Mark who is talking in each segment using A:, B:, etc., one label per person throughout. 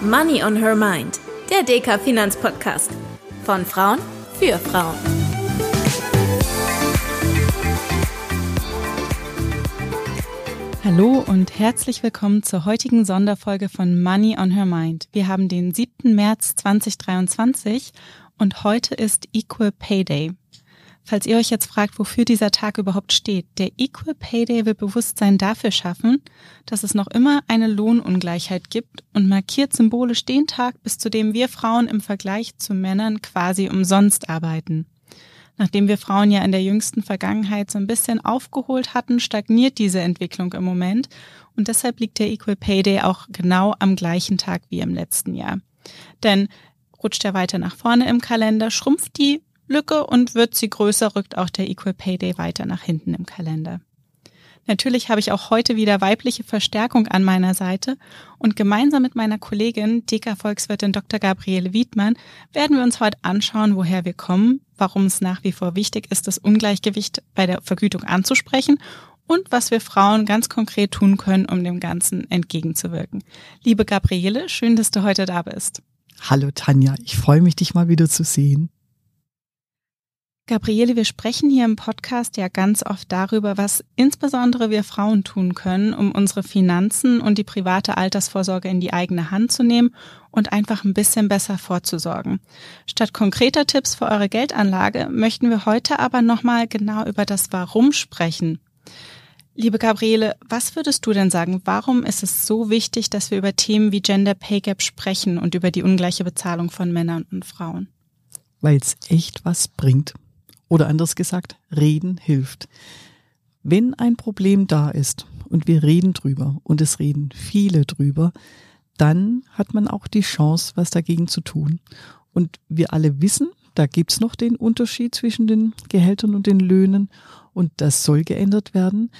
A: Money on Her Mind, der DK Finanzpodcast. Von Frauen für Frauen.
B: Hallo und herzlich willkommen zur heutigen Sonderfolge von Money on Her Mind. Wir haben den 7. März 2023 und heute ist Equal Pay Day. Falls ihr euch jetzt fragt, wofür dieser Tag überhaupt steht, der Equal Pay Day will Bewusstsein dafür schaffen, dass es noch immer eine Lohnungleichheit gibt und markiert symbolisch den Tag, bis zu dem wir Frauen im Vergleich zu Männern quasi umsonst arbeiten. Nachdem wir Frauen ja in der jüngsten Vergangenheit so ein bisschen aufgeholt hatten, stagniert diese Entwicklung im Moment und deshalb liegt der Equal Pay Day auch genau am gleichen Tag wie im letzten Jahr. Denn rutscht er weiter nach vorne im Kalender, schrumpft die Lücke und wird sie größer, rückt auch der Equal Pay Day weiter nach hinten im Kalender. Natürlich habe ich auch heute wieder weibliche Verstärkung an meiner Seite und gemeinsam mit meiner Kollegin, DK-Volkswirtin Dr. Gabriele Wiedmann, werden wir uns heute anschauen, woher wir kommen, warum es nach wie vor wichtig ist, das Ungleichgewicht bei der Vergütung anzusprechen und was wir Frauen ganz konkret tun können, um dem Ganzen entgegenzuwirken. Liebe Gabriele, schön, dass du heute da bist.
C: Hallo Tanja, ich freue mich, dich mal wieder zu sehen.
B: Gabriele, wir sprechen hier im Podcast ja ganz oft darüber, was insbesondere wir Frauen tun können, um unsere Finanzen und die private Altersvorsorge in die eigene Hand zu nehmen und einfach ein bisschen besser vorzusorgen. Statt konkreter Tipps für eure Geldanlage möchten wir heute aber nochmal genau über das Warum sprechen. Liebe Gabriele, was würdest du denn sagen? Warum ist es so wichtig, dass wir über Themen wie Gender Pay Gap sprechen und über die ungleiche Bezahlung von Männern und Frauen?
C: Weil es echt was bringt. Oder anders gesagt, reden hilft. Wenn ein Problem da ist und wir reden drüber und es reden viele drüber, dann hat man auch die Chance, was dagegen zu tun. Und wir alle wissen, da gibt's noch den Unterschied zwischen den Gehältern und den Löhnen und das soll geändert werden.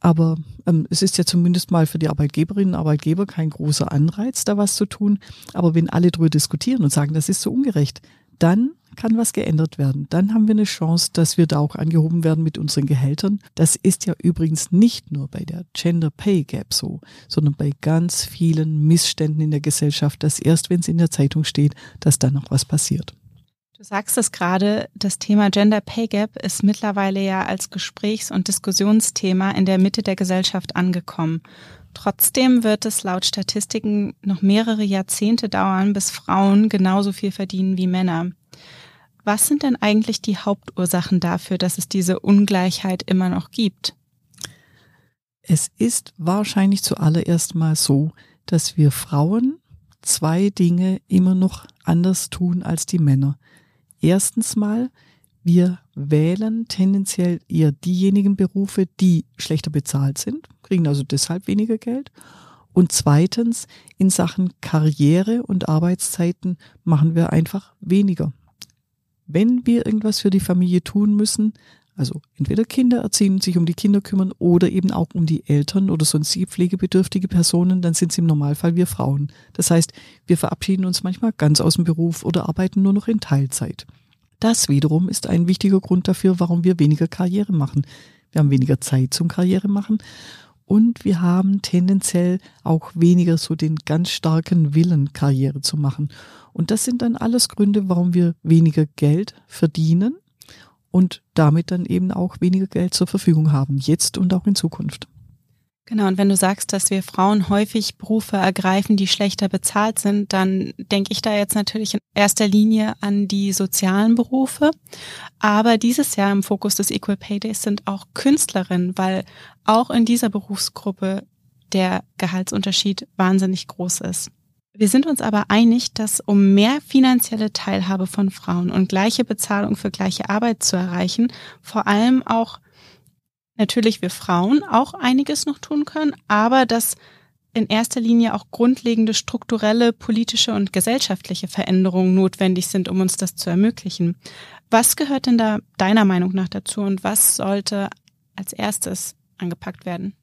C: Aber ähm, es ist ja zumindest mal für die Arbeitgeberinnen und Arbeitgeber kein großer Anreiz, da was zu tun. Aber wenn alle drüber diskutieren und sagen, das ist so ungerecht, dann kann was geändert werden. Dann haben wir eine Chance, dass wir da auch angehoben werden mit unseren Gehältern. Das ist ja übrigens nicht nur bei der Gender Pay Gap so, sondern bei ganz vielen Missständen in der Gesellschaft, dass erst wenn es in der Zeitung steht, dass dann noch was passiert.
B: Du sagst es gerade, das Thema Gender Pay Gap ist mittlerweile ja als Gesprächs- und Diskussionsthema in der Mitte der Gesellschaft angekommen. Trotzdem wird es laut Statistiken noch mehrere Jahrzehnte dauern, bis Frauen genauso viel verdienen wie Männer. Was sind denn eigentlich die Hauptursachen dafür, dass es diese Ungleichheit immer noch gibt?
C: Es ist wahrscheinlich zuallererst mal so, dass wir Frauen zwei Dinge immer noch anders tun als die Männer. Erstens mal, wir wählen tendenziell eher diejenigen Berufe, die schlechter bezahlt sind, kriegen also deshalb weniger Geld. Und zweitens, in Sachen Karriere und Arbeitszeiten machen wir einfach weniger wenn wir irgendwas für die Familie tun müssen, also entweder Kinder erziehen, sich um die Kinder kümmern oder eben auch um die Eltern oder sonstige pflegebedürftige Personen, dann sind es im Normalfall wir Frauen. Das heißt, wir verabschieden uns manchmal ganz aus dem Beruf oder arbeiten nur noch in Teilzeit. Das wiederum ist ein wichtiger Grund dafür, warum wir weniger Karriere machen. Wir haben weniger Zeit zum Karriere machen und wir haben tendenziell auch weniger so den ganz starken Willen, Karriere zu machen. Und das sind dann alles Gründe, warum wir weniger Geld verdienen und damit dann eben auch weniger Geld zur Verfügung haben, jetzt und auch in Zukunft.
B: Genau, und wenn du sagst, dass wir Frauen häufig Berufe ergreifen, die schlechter bezahlt sind, dann denke ich da jetzt natürlich in erster Linie an die sozialen Berufe. Aber dieses Jahr im Fokus des Equal Pay Days sind auch Künstlerinnen, weil auch in dieser Berufsgruppe der Gehaltsunterschied wahnsinnig groß ist. Wir sind uns aber einig, dass um mehr finanzielle Teilhabe von Frauen und gleiche Bezahlung für gleiche Arbeit zu erreichen, vor allem auch natürlich wir Frauen auch einiges noch tun können, aber dass in erster Linie auch grundlegende strukturelle, politische und gesellschaftliche Veränderungen notwendig sind, um uns das zu ermöglichen. Was gehört denn da deiner Meinung nach dazu und was sollte als erstes angepackt werden?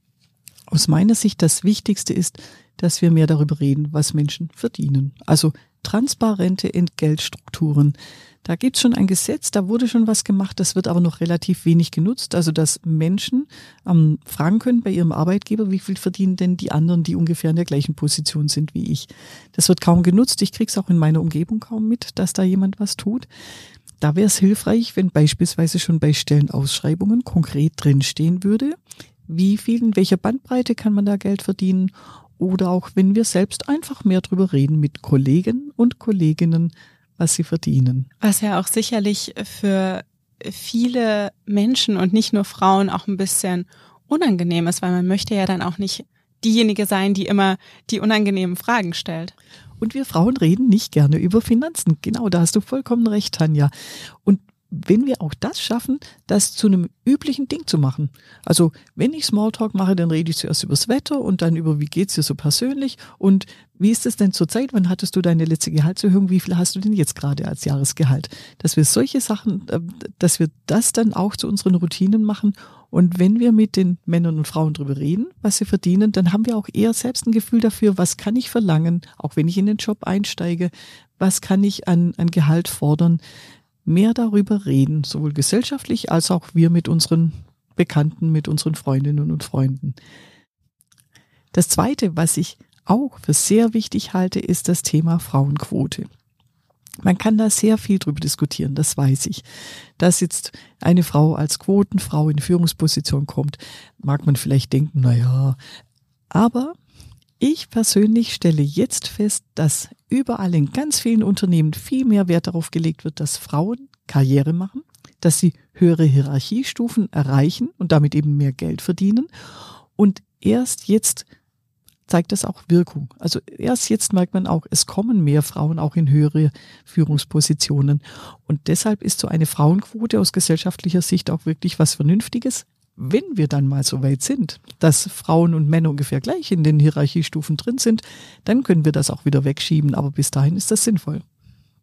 C: Aus meiner Sicht das Wichtigste ist, dass wir mehr darüber reden, was Menschen verdienen. Also transparente Entgeltstrukturen, Da gibt's schon ein Gesetz, da wurde schon was gemacht, das wird aber noch relativ wenig genutzt. Also dass Menschen ähm, fragen können bei ihrem Arbeitgeber, wie viel verdienen denn die anderen, die ungefähr in der gleichen Position sind wie ich. Das wird kaum genutzt. Ich krieg's auch in meiner Umgebung kaum mit, dass da jemand was tut. Da wäre es hilfreich, wenn beispielsweise schon bei Stellenausschreibungen konkret drinstehen würde, wie viel, in welcher Bandbreite kann man da Geld verdienen oder auch wenn wir selbst einfach mehr drüber reden mit Kollegen und Kolleginnen, was sie verdienen.
B: Was ja auch sicherlich für viele Menschen und nicht nur Frauen auch ein bisschen unangenehm ist, weil man möchte ja dann auch nicht diejenige sein, die immer die unangenehmen Fragen stellt.
C: Und wir Frauen reden nicht gerne über Finanzen. Genau, da hast du vollkommen recht, Tanja. Und wenn wir auch das schaffen, das zu einem üblichen Ding zu machen. Also wenn ich Smalltalk mache, dann rede ich zuerst über das Wetter und dann über, wie geht's dir so persönlich und wie ist es denn zurzeit? Wann hattest du deine letzte Gehaltserhöhung? Wie viel hast du denn jetzt gerade als Jahresgehalt? Dass wir solche Sachen, äh, dass wir das dann auch zu unseren Routinen machen. Und wenn wir mit den Männern und Frauen drüber reden, was sie verdienen, dann haben wir auch eher selbst ein Gefühl dafür, was kann ich verlangen, auch wenn ich in den Job einsteige, was kann ich an, an Gehalt fordern mehr darüber reden, sowohl gesellschaftlich als auch wir mit unseren Bekannten, mit unseren Freundinnen und Freunden. Das Zweite, was ich auch für sehr wichtig halte, ist das Thema Frauenquote. Man kann da sehr viel drüber diskutieren, das weiß ich. Dass jetzt eine Frau als Quotenfrau in Führungsposition kommt, mag man vielleicht denken, na ja, aber ich persönlich stelle jetzt fest, dass überall in ganz vielen Unternehmen viel mehr Wert darauf gelegt wird, dass Frauen Karriere machen, dass sie höhere Hierarchiestufen erreichen und damit eben mehr Geld verdienen. Und erst jetzt zeigt das auch Wirkung. Also erst jetzt merkt man auch, es kommen mehr Frauen auch in höhere Führungspositionen. Und deshalb ist so eine Frauenquote aus gesellschaftlicher Sicht auch wirklich was Vernünftiges, wenn wir dann mal so weit sind, dass Frauen und Männer ungefähr gleich in den Hierarchiestufen drin sind, dann können wir das auch wieder wegschieben. Aber bis dahin ist das sinnvoll.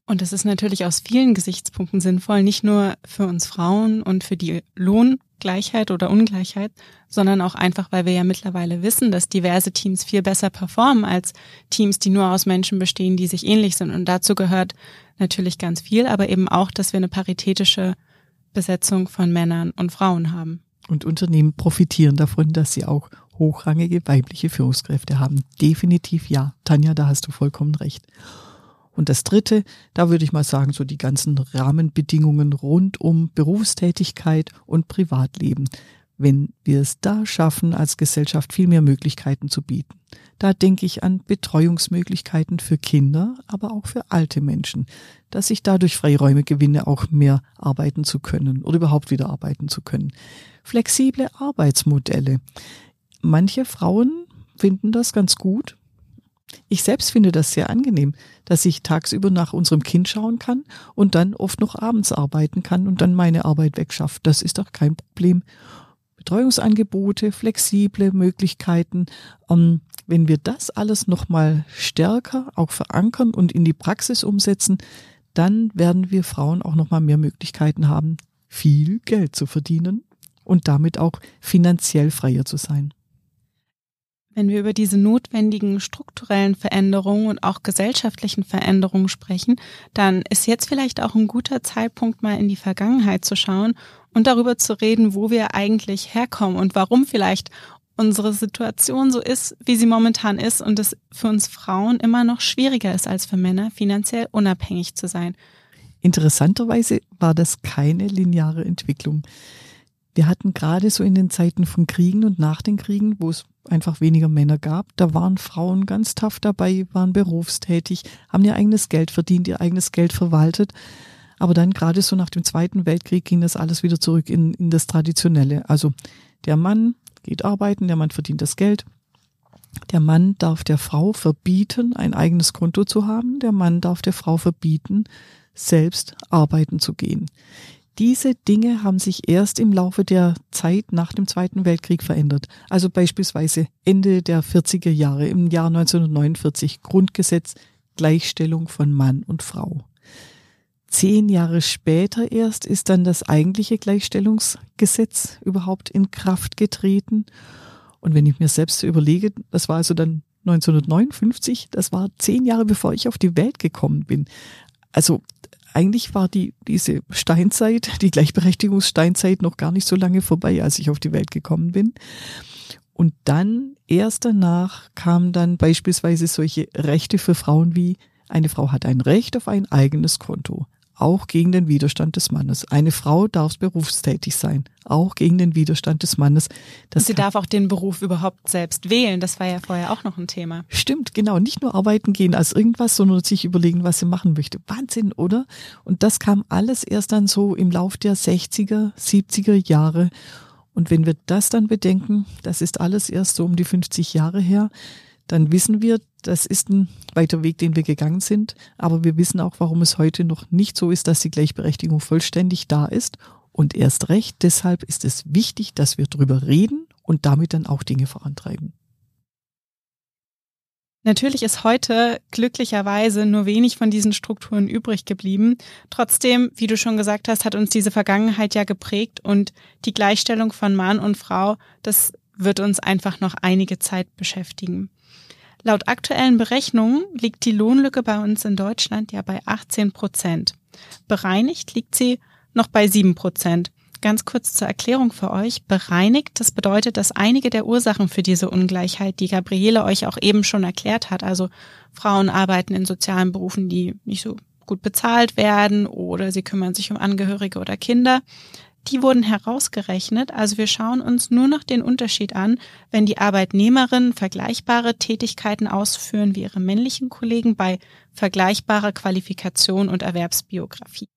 B: Und das ist natürlich aus vielen Gesichtspunkten sinnvoll, nicht nur für uns Frauen und für die Lohngleichheit oder Ungleichheit, sondern auch einfach, weil wir ja mittlerweile wissen, dass diverse Teams viel besser performen als Teams, die nur aus Menschen bestehen, die sich ähnlich sind. Und dazu gehört natürlich ganz viel, aber eben auch, dass wir eine paritätische Besetzung von Männern und Frauen haben.
C: Und Unternehmen profitieren davon, dass sie auch hochrangige weibliche Führungskräfte haben. Definitiv ja. Tanja, da hast du vollkommen recht. Und das Dritte, da würde ich mal sagen, so die ganzen Rahmenbedingungen rund um Berufstätigkeit und Privatleben. Wenn wir es da schaffen, als Gesellschaft viel mehr Möglichkeiten zu bieten. Da denke ich an Betreuungsmöglichkeiten für Kinder, aber auch für alte Menschen, dass ich dadurch Freiräume gewinne, auch mehr arbeiten zu können oder überhaupt wieder arbeiten zu können. Flexible Arbeitsmodelle. Manche Frauen finden das ganz gut, ich selbst finde das sehr angenehm, dass ich tagsüber nach unserem Kind schauen kann und dann oft noch abends arbeiten kann und dann meine Arbeit wegschafft. Das ist doch kein Problem. Betreuungsangebote, flexible Möglichkeiten. Ähm, wenn wir das alles nochmal stärker auch verankern und in die Praxis umsetzen, dann werden wir Frauen auch nochmal mehr Möglichkeiten haben, viel Geld zu verdienen und damit auch finanziell freier zu sein.
B: Wenn wir über diese notwendigen strukturellen Veränderungen und auch gesellschaftlichen Veränderungen sprechen, dann ist jetzt vielleicht auch ein guter Zeitpunkt, mal in die Vergangenheit zu schauen und darüber zu reden, wo wir eigentlich herkommen und warum vielleicht unsere Situation so ist, wie sie momentan ist und es für uns Frauen immer noch schwieriger ist als für Männer, finanziell unabhängig zu sein.
C: Interessanterweise war das keine lineare Entwicklung. Wir hatten gerade so in den Zeiten von Kriegen und nach den Kriegen, wo es einfach weniger Männer gab, da waren Frauen ganz tough dabei, waren berufstätig, haben ihr eigenes Geld verdient, ihr eigenes Geld verwaltet. Aber dann gerade so nach dem Zweiten Weltkrieg ging das alles wieder zurück in, in das Traditionelle. Also der Mann geht arbeiten, der Mann verdient das Geld. Der Mann darf der Frau verbieten, ein eigenes Konto zu haben. Der Mann darf der Frau verbieten, selbst arbeiten zu gehen. Diese Dinge haben sich erst im Laufe der Zeit nach dem Zweiten Weltkrieg verändert. Also beispielsweise Ende der 40er Jahre, im Jahr 1949 Grundgesetz Gleichstellung von Mann und Frau. Zehn Jahre später erst ist dann das eigentliche Gleichstellungsgesetz überhaupt in Kraft getreten. Und wenn ich mir selbst überlege, das war also dann 1959, das war zehn Jahre bevor ich auf die Welt gekommen bin. Also eigentlich war die, diese Steinzeit, die Gleichberechtigungssteinzeit noch gar nicht so lange vorbei, als ich auf die Welt gekommen bin. Und dann, erst danach, kamen dann beispielsweise solche Rechte für Frauen wie eine Frau hat ein Recht auf ein eigenes Konto auch gegen den Widerstand des Mannes. Eine Frau darf berufstätig sein, auch gegen den Widerstand des Mannes.
B: Das sie darf auch den Beruf überhaupt selbst wählen. Das war ja vorher auch noch ein Thema.
C: Stimmt, genau. Nicht nur arbeiten gehen als irgendwas, sondern sich überlegen, was sie machen möchte. Wahnsinn, oder? Und das kam alles erst dann so im Lauf der 60er, 70er Jahre. Und wenn wir das dann bedenken, das ist alles erst so um die 50 Jahre her, dann wissen wir, das ist ein weiter Weg, den wir gegangen sind. Aber wir wissen auch, warum es heute noch nicht so ist, dass die Gleichberechtigung vollständig da ist. Und erst recht deshalb ist es wichtig, dass wir drüber reden und damit dann auch Dinge vorantreiben.
B: Natürlich ist heute glücklicherweise nur wenig von diesen Strukturen übrig geblieben. Trotzdem, wie du schon gesagt hast, hat uns diese Vergangenheit ja geprägt und die Gleichstellung von Mann und Frau, das wird uns einfach noch einige Zeit beschäftigen. Laut aktuellen Berechnungen liegt die Lohnlücke bei uns in Deutschland ja bei 18 Prozent. Bereinigt liegt sie noch bei 7 Prozent. Ganz kurz zur Erklärung für euch. Bereinigt, das bedeutet, dass einige der Ursachen für diese Ungleichheit, die Gabriele euch auch eben schon erklärt hat, also Frauen arbeiten in sozialen Berufen, die nicht so gut bezahlt werden oder sie kümmern sich um Angehörige oder Kinder, die wurden herausgerechnet. Also wir schauen uns nur noch den Unterschied an, wenn die Arbeitnehmerinnen vergleichbare Tätigkeiten ausführen wie ihre männlichen Kollegen bei vergleichbarer Qualifikation und Erwerbsbiografie.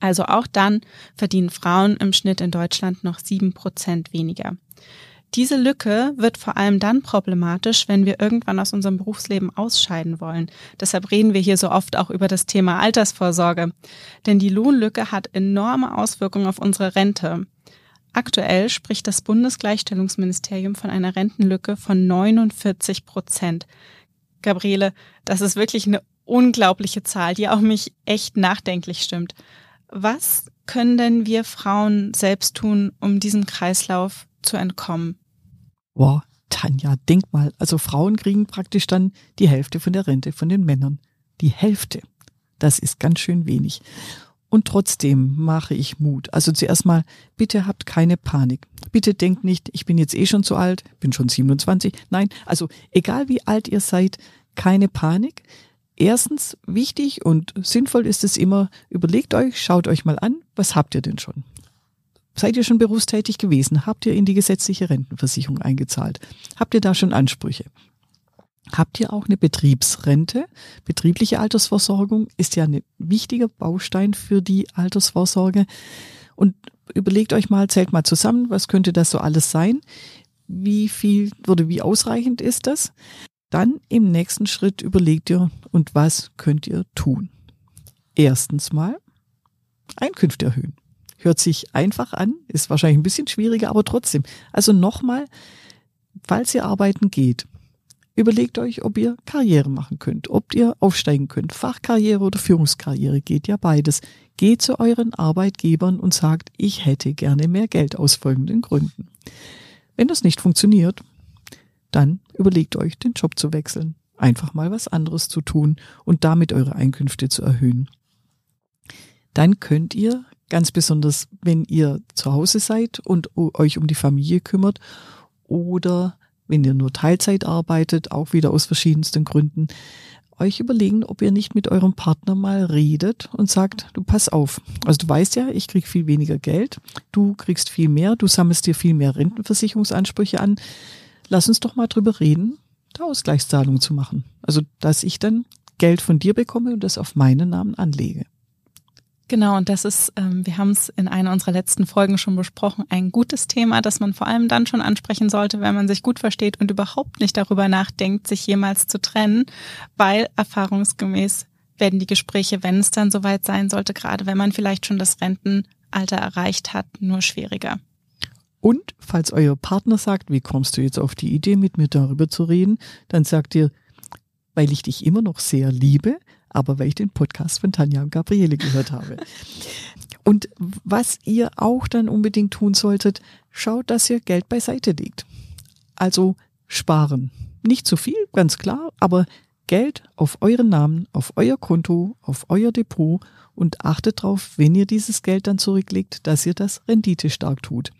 B: Also auch dann verdienen Frauen im Schnitt in Deutschland noch sieben Prozent weniger. Diese Lücke wird vor allem dann problematisch, wenn wir irgendwann aus unserem Berufsleben ausscheiden wollen. Deshalb reden wir hier so oft auch über das Thema Altersvorsorge. Denn die Lohnlücke hat enorme Auswirkungen auf unsere Rente. Aktuell spricht das Bundesgleichstellungsministerium von einer Rentenlücke von 49 Prozent. Gabriele, das ist wirklich eine unglaubliche Zahl, die auch mich echt nachdenklich stimmt. Was können denn wir Frauen selbst tun, um diesem Kreislauf zu entkommen?
C: Wow, Tanja, denk mal, also Frauen kriegen praktisch dann die Hälfte von der Rente von den Männern. Die Hälfte. Das ist ganz schön wenig. Und trotzdem mache ich Mut. Also zuerst mal, bitte habt keine Panik. Bitte denkt nicht, ich bin jetzt eh schon zu alt, bin schon 27. Nein, also egal wie alt ihr seid, keine Panik. Erstens, wichtig und sinnvoll ist es immer, überlegt euch, schaut euch mal an, was habt ihr denn schon? Seid ihr schon berufstätig gewesen? Habt ihr in die gesetzliche Rentenversicherung eingezahlt? Habt ihr da schon Ansprüche? Habt ihr auch eine Betriebsrente? Betriebliche Altersversorgung ist ja ein wichtiger Baustein für die Altersvorsorge. Und überlegt euch mal, zählt mal zusammen, was könnte das so alles sein? Wie viel oder wie ausreichend ist das? Dann im nächsten Schritt überlegt ihr, und was könnt ihr tun? Erstens mal Einkünfte erhöhen. Hört sich einfach an, ist wahrscheinlich ein bisschen schwieriger, aber trotzdem. Also nochmal, falls ihr arbeiten geht, überlegt euch, ob ihr Karriere machen könnt, ob ihr aufsteigen könnt. Fachkarriere oder Führungskarriere geht ja beides. Geht zu euren Arbeitgebern und sagt, ich hätte gerne mehr Geld aus folgenden Gründen. Wenn das nicht funktioniert, dann überlegt euch, den Job zu wechseln, einfach mal was anderes zu tun und damit eure Einkünfte zu erhöhen. Dann könnt ihr Ganz besonders, wenn ihr zu Hause seid und euch um die Familie kümmert oder wenn ihr nur Teilzeit arbeitet, auch wieder aus verschiedensten Gründen, euch überlegen, ob ihr nicht mit eurem Partner mal redet und sagt, du pass auf. Also du weißt ja, ich krieg viel weniger Geld, du kriegst viel mehr, du sammelst dir viel mehr Rentenversicherungsansprüche an. Lass uns doch mal drüber reden, da Ausgleichszahlungen zu machen. Also, dass ich dann Geld von dir bekomme und das auf meinen Namen anlege.
B: Genau, und das ist, ähm, wir haben es in einer unserer letzten Folgen schon besprochen, ein gutes Thema, das man vor allem dann schon ansprechen sollte, wenn man sich gut versteht und überhaupt nicht darüber nachdenkt, sich jemals zu trennen, weil erfahrungsgemäß werden die Gespräche, wenn es dann soweit sein sollte, gerade wenn man vielleicht schon das Rentenalter erreicht hat, nur schwieriger.
C: Und falls euer Partner sagt, wie kommst du jetzt auf die Idee, mit mir darüber zu reden, dann sagt ihr, weil ich dich immer noch sehr liebe, aber weil ich den Podcast von Tanja und Gabriele gehört habe. Und was ihr auch dann unbedingt tun solltet, schaut, dass ihr Geld beiseite legt. Also sparen. Nicht zu viel, ganz klar, aber Geld auf euren Namen, auf euer Konto, auf euer Depot und achtet darauf, wenn ihr dieses Geld dann zurücklegt, dass ihr das Rendite stark tut.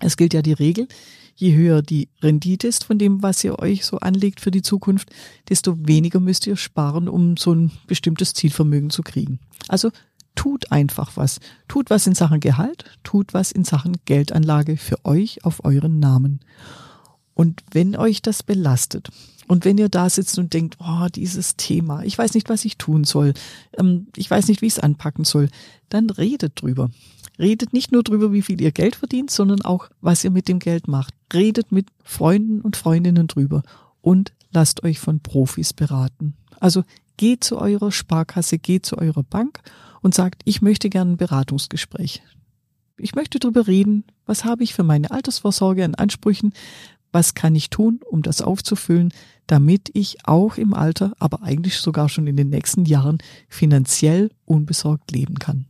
C: Es gilt ja die Regel, je höher die Rendite ist von dem, was ihr euch so anlegt für die Zukunft, desto weniger müsst ihr sparen, um so ein bestimmtes Zielvermögen zu kriegen. Also tut einfach was. Tut was in Sachen Gehalt, tut was in Sachen Geldanlage für euch auf euren Namen. Und wenn euch das belastet und wenn ihr da sitzt und denkt, oh, dieses Thema, ich weiß nicht, was ich tun soll, ähm, ich weiß nicht, wie ich es anpacken soll, dann redet drüber. Redet nicht nur drüber, wie viel ihr Geld verdient, sondern auch, was ihr mit dem Geld macht. Redet mit Freunden und Freundinnen drüber und lasst euch von Profis beraten. Also geht zu eurer Sparkasse, geht zu eurer Bank und sagt, ich möchte gerne ein Beratungsgespräch. Ich möchte darüber reden, was habe ich für meine Altersvorsorge an Ansprüchen, was kann ich tun, um das aufzufüllen, damit ich auch im Alter, aber eigentlich sogar schon in den nächsten Jahren finanziell unbesorgt leben kann.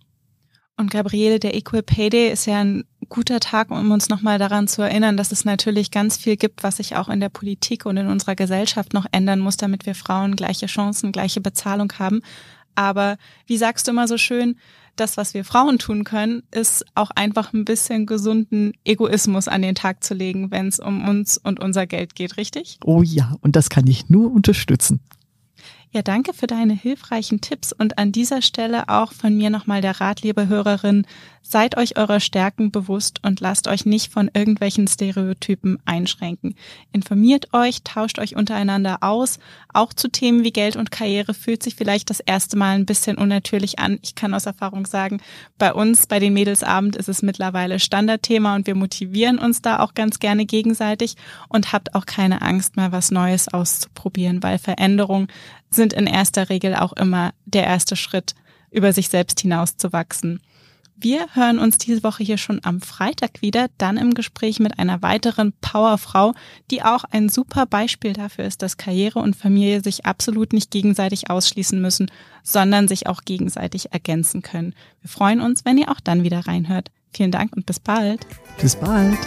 B: Und Gabriele, der Equal Pay Day ist ja ein guter Tag, um uns nochmal daran zu erinnern, dass es natürlich ganz viel gibt, was sich auch in der Politik und in unserer Gesellschaft noch ändern muss, damit wir Frauen gleiche Chancen, gleiche Bezahlung haben. Aber wie sagst du immer so schön, das, was wir Frauen tun können, ist auch einfach ein bisschen gesunden Egoismus an den Tag zu legen, wenn es um uns und unser Geld geht, richtig?
C: Oh ja, und das kann ich nur unterstützen.
B: Ja, danke für deine hilfreichen Tipps und an dieser Stelle auch von mir nochmal der Rat, liebe Hörerin, seid euch eurer Stärken bewusst und lasst euch nicht von irgendwelchen Stereotypen einschränken. Informiert euch, tauscht euch untereinander aus. Auch zu Themen wie Geld und Karriere fühlt sich vielleicht das erste Mal ein bisschen unnatürlich an. Ich kann aus Erfahrung sagen, bei uns, bei den Mädelsabend ist es mittlerweile Standardthema und wir motivieren uns da auch ganz gerne gegenseitig und habt auch keine Angst mehr, was Neues auszuprobieren, weil Veränderung sind in erster Regel auch immer der erste Schritt, über sich selbst hinauszuwachsen. Wir hören uns diese Woche hier schon am Freitag wieder, dann im Gespräch mit einer weiteren Powerfrau, die auch ein super Beispiel dafür ist, dass Karriere und Familie sich absolut nicht gegenseitig ausschließen müssen, sondern sich auch gegenseitig ergänzen können. Wir freuen uns, wenn ihr auch dann wieder reinhört. Vielen Dank und bis bald.
C: Bis bald.